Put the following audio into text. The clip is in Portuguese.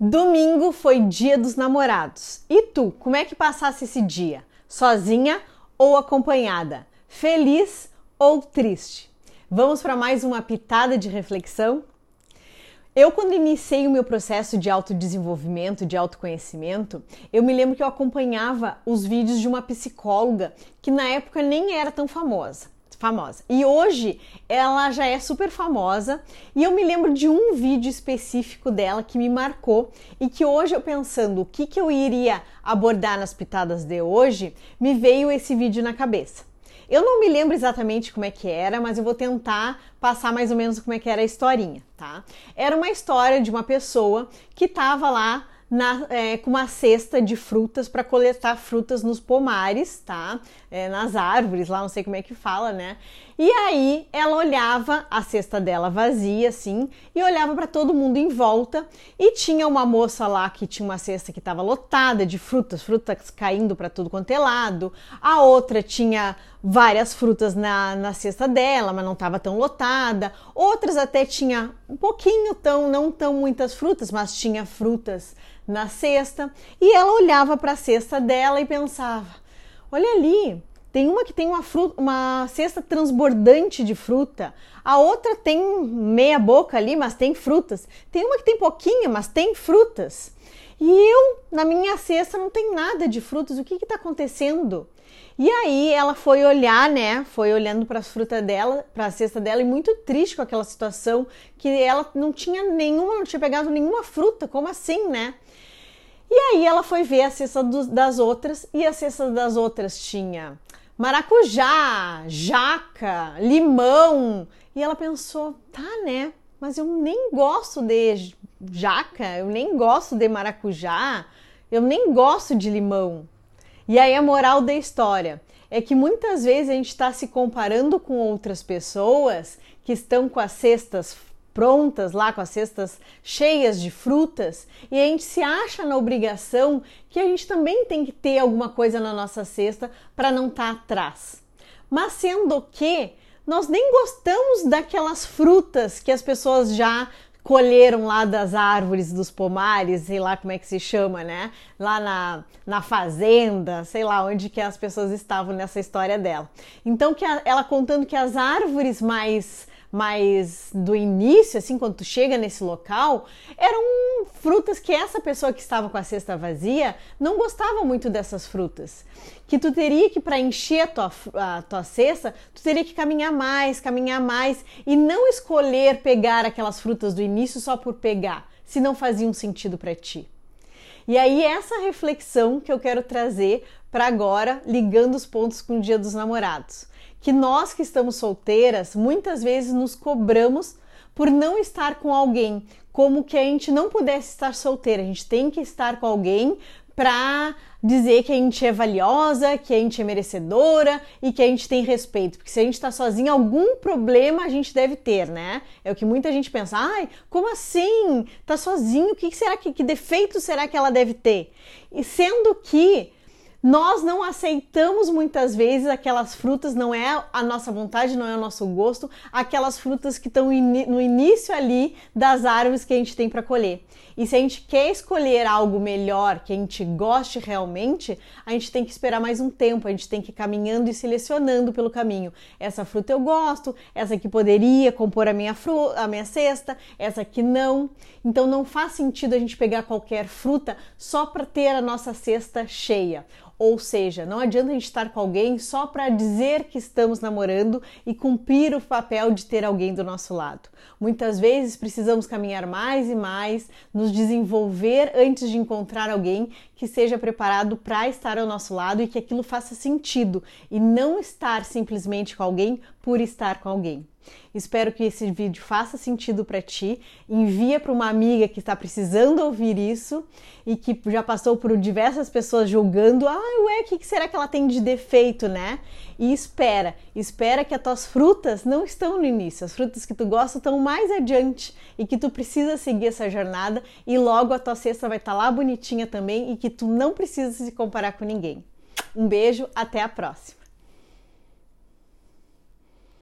Domingo foi dia dos namorados. E tu, como é que passasse esse dia? Sozinha ou acompanhada? Feliz ou triste? Vamos para mais uma pitada de reflexão? Eu, quando iniciei o meu processo de autodesenvolvimento, de autoconhecimento, eu me lembro que eu acompanhava os vídeos de uma psicóloga que na época nem era tão famosa famosa. E hoje ela já é super famosa e eu me lembro de um vídeo específico dela que me marcou e que hoje eu pensando o que, que eu iria abordar nas pitadas de hoje, me veio esse vídeo na cabeça. Eu não me lembro exatamente como é que era, mas eu vou tentar passar mais ou menos como é que era a historinha, tá? Era uma história de uma pessoa que estava lá na, é, com uma cesta de frutas para coletar frutas nos pomares, tá? É, nas árvores, lá não sei como é que fala, né? E aí ela olhava a cesta dela vazia, assim, e olhava para todo mundo em volta. E tinha uma moça lá que tinha uma cesta que estava lotada de frutas, frutas caindo para tudo quanto é lado. A outra tinha várias frutas na, na cesta dela, mas não estava tão lotada. Outras até tinha um pouquinho, tão, não tão muitas frutas, mas tinha frutas na cesta e ela olhava para a cesta dela e pensava: olha ali, tem uma que tem uma, fruta, uma cesta transbordante de fruta, a outra tem meia boca ali, mas tem frutas. Tem uma que tem pouquinha, mas tem frutas. E eu, na minha cesta, não tem nada de frutas. O que está acontecendo? E aí ela foi olhar, né? Foi olhando para as frutas dela, para a cesta dela, e muito triste com aquela situação que ela não tinha nenhuma, não tinha pegado nenhuma fruta. Como assim, né? E aí ela foi ver a cesta do, das outras e a cesta das outras tinha maracujá, jaca, limão. E ela pensou, tá, né? Mas eu nem gosto de jaca, eu nem gosto de maracujá, eu nem gosto de limão. E aí a moral da história é que muitas vezes a gente está se comparando com outras pessoas que estão com as cestas prontas lá com as cestas cheias de frutas e a gente se acha na obrigação que a gente também tem que ter alguma coisa na nossa cesta para não estar tá atrás. Mas sendo que nós nem gostamos daquelas frutas que as pessoas já colheram lá das árvores dos pomares, sei lá como é que se chama, né? Lá na, na fazenda, sei lá onde que as pessoas estavam nessa história dela. Então que a, ela contando que as árvores mais mais do início, assim, quando tu chega nesse local, eram frutas que essa pessoa que estava com a cesta vazia não gostava muito dessas frutas. Que tu teria que, para encher a tua, a tua cesta, tu teria que caminhar mais, caminhar mais e não escolher pegar aquelas frutas do início só por pegar, se não faziam sentido para ti. E aí, essa reflexão que eu quero trazer para agora, ligando os pontos com o Dia dos Namorados que nós que estamos solteiras muitas vezes nos cobramos por não estar com alguém, como que a gente não pudesse estar solteira, a gente tem que estar com alguém para dizer que a gente é valiosa, que a gente é merecedora e que a gente tem respeito. Porque se a gente está sozinha, algum problema a gente deve ter, né? É o que muita gente pensa. Ai, como assim? Tá sozinho? O que será que, que defeito será que ela deve ter? E sendo que nós não aceitamos muitas vezes aquelas frutas, não é a nossa vontade, não é o nosso gosto, aquelas frutas que estão no início ali das árvores que a gente tem para colher. E se a gente quer escolher algo melhor, que a gente goste realmente, a gente tem que esperar mais um tempo, a gente tem que ir caminhando e selecionando pelo caminho. Essa fruta eu gosto, essa aqui poderia compor a minha, fru a minha cesta, essa aqui não. Então não faz sentido a gente pegar qualquer fruta só para ter a nossa cesta cheia. Ou seja, não adianta a gente estar com alguém só para dizer que estamos namorando e cumprir o papel de ter alguém do nosso lado. Muitas vezes precisamos caminhar mais e mais, nos desenvolver antes de encontrar alguém que seja preparado para estar ao nosso lado e que aquilo faça sentido e não estar simplesmente com alguém por estar com alguém. Espero que esse vídeo faça sentido para ti. Envia para uma amiga que está precisando ouvir isso e que já passou por diversas pessoas julgando: "Ah, ué, o que será que ela tem de defeito, né?" E espera, espera que as tuas frutas não estão no início. As frutas que tu gosta estão mais adiante e que tu precisa seguir essa jornada e logo a tua cesta vai estar tá lá bonitinha também e que tu não precisa se comparar com ninguém. Um beijo, até a próxima.